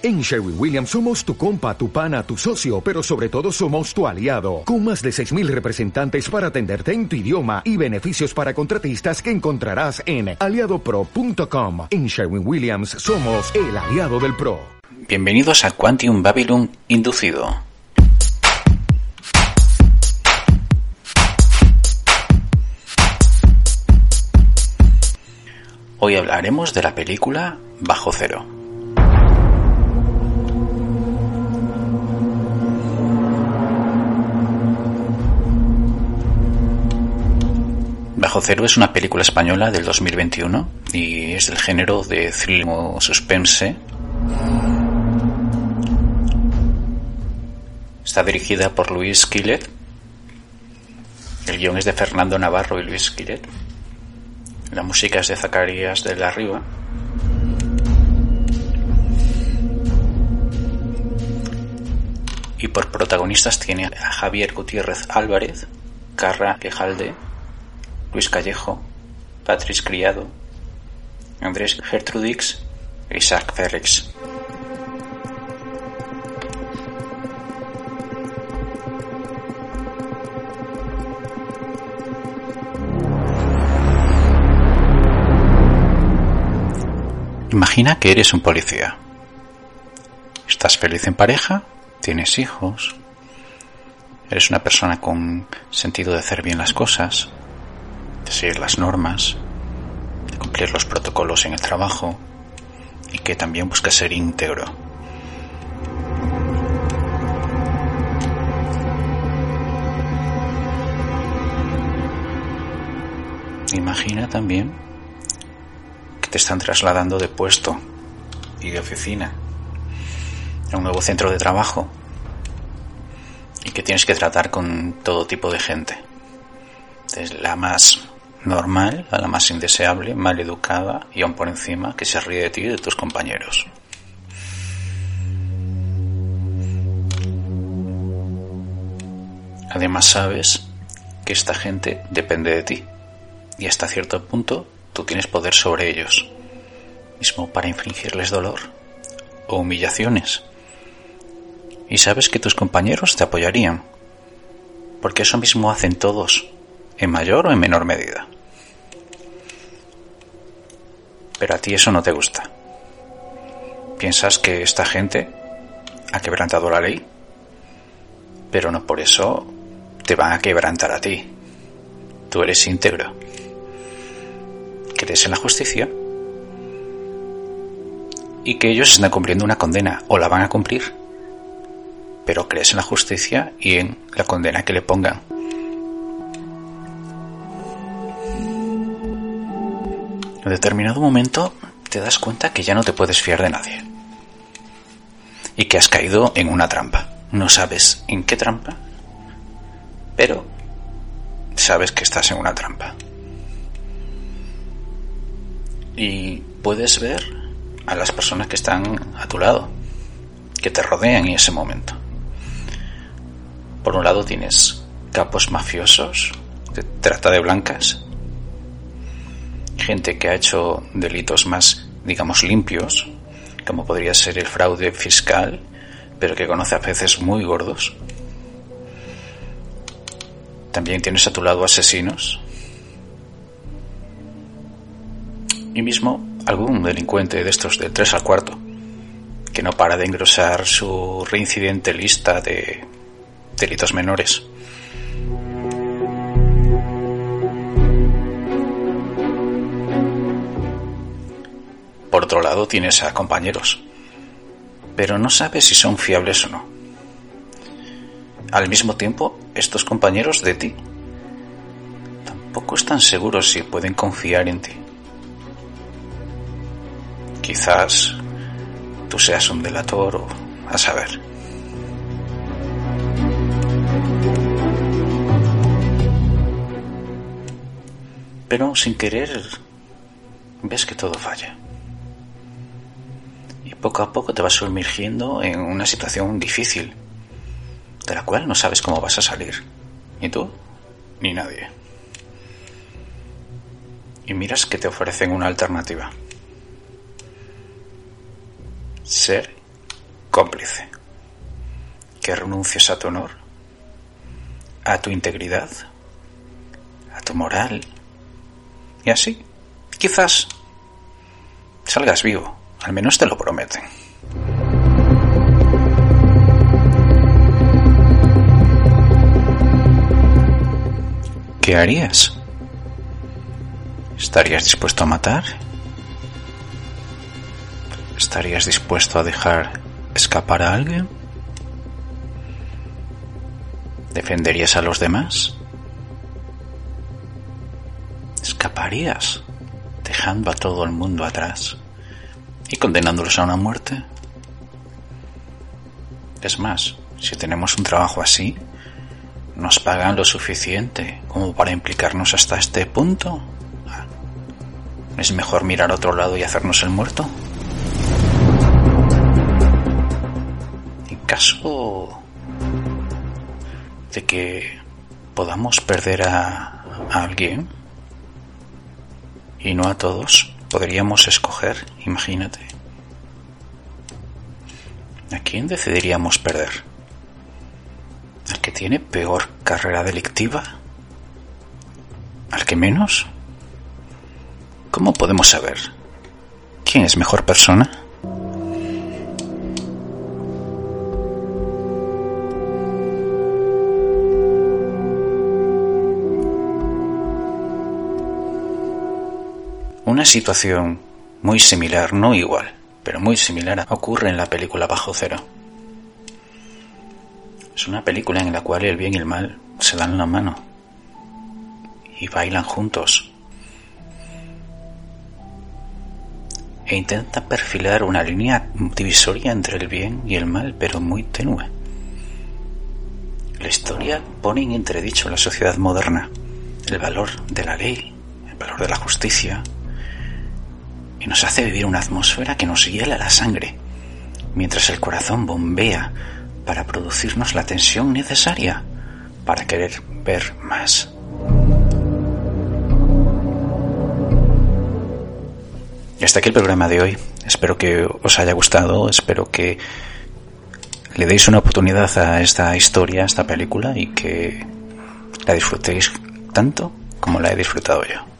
En Sherwin Williams somos tu compa, tu pana, tu socio, pero sobre todo somos tu aliado, con más de 6.000 representantes para atenderte en tu idioma y beneficios para contratistas que encontrarás en aliadopro.com. En Sherwin Williams somos el aliado del PRO. Bienvenidos a Quantum Babylon Inducido. Hoy hablaremos de la película Bajo Cero. Bajo Cero es una película española del 2021 y es del género de thriller suspense. Está dirigida por Luis Quillet. El guion es de Fernando Navarro y Luis Quillet. La música es de Zacarías de la Riva. Y por protagonistas tiene a Javier Gutiérrez Álvarez, Carra Quejalde, Luis Callejo, Patrice Criado, Andrés Gertrudix e Isaac Félix. Imagina que eres un policía. Estás feliz en pareja, tienes hijos, eres una persona con sentido de hacer bien las cosas, de seguir las normas, de cumplir los protocolos en el trabajo y que también busca ser íntegro. Imagina también que te están trasladando de puesto y de oficina a un nuevo centro de trabajo y que tienes que tratar con todo tipo de gente. Desde la más normal a la más indeseable, mal educada y aún por encima que se ríe de ti y de tus compañeros. Además sabes que esta gente depende de ti y hasta cierto punto tú tienes poder sobre ellos, mismo para infringirles dolor o humillaciones. Y sabes que tus compañeros te apoyarían, porque eso mismo hacen todos en mayor o en menor medida. Pero a ti eso no te gusta. Piensas que esta gente ha quebrantado la ley, pero no por eso te van a quebrantar a ti. Tú eres íntegro. ¿Crees en la justicia? Y que ellos están cumpliendo una condena o la van a cumplir. Pero crees en la justicia y en la condena que le pongan. En determinado momento te das cuenta que ya no te puedes fiar de nadie. Y que has caído en una trampa. No sabes en qué trampa, pero sabes que estás en una trampa. Y puedes ver a las personas que están a tu lado, que te rodean en ese momento. Por un lado tienes capos mafiosos, de trata de blancas, gente que ha hecho delitos más, digamos, limpios, como podría ser el fraude fiscal, pero que conoce a peces muy gordos. También tienes a tu lado asesinos. Y mismo algún delincuente de estos del 3 al cuarto, que no para de engrosar su reincidente lista de delitos menores. Por otro lado, tienes a compañeros, pero no sabes si son fiables o no. Al mismo tiempo, estos compañeros de ti tampoco están seguros si pueden confiar en ti. Quizás tú seas un delator o a saber. Pero sin querer ves que todo falla poco a poco te vas sumergiendo en una situación difícil, de la cual no sabes cómo vas a salir. Ni tú, ni nadie. Y miras que te ofrecen una alternativa. Ser cómplice. Que renuncies a tu honor, a tu integridad, a tu moral. Y así, quizás salgas vivo, al menos te lo prometen. ¿Qué harías? ¿Estarías dispuesto a matar? ¿Estarías dispuesto a dejar escapar a alguien? ¿Defenderías a los demás? ¿Escaparías dejando a todo el mundo atrás y condenándolos a una muerte? Es más, si tenemos un trabajo así, ¿nos pagan lo suficiente como para implicarnos hasta este punto? ¿Es mejor mirar a otro lado y hacernos el muerto? En caso de que podamos perder a, a alguien y no a todos, podríamos escoger, imagínate. ¿A quién decidiríamos perder? ¿Al que tiene peor carrera delictiva? ¿Al que menos? ¿Cómo podemos saber quién es mejor persona? Una situación muy similar, no igual, pero muy similar, ocurre en la película Bajo Cero. Es una película en la cual el bien y el mal se dan la mano y bailan juntos e intenta perfilar una línea divisoria entre el bien y el mal, pero muy tenue. La historia pone en entredicho la sociedad moderna, el valor de la ley, el valor de la justicia, y nos hace vivir una atmósfera que nos hiela la sangre, mientras el corazón bombea para producirnos la tensión necesaria para querer ver más. Y hasta aquí el programa de hoy. Espero que os haya gustado, espero que le deis una oportunidad a esta historia, a esta película y que la disfrutéis tanto como la he disfrutado yo.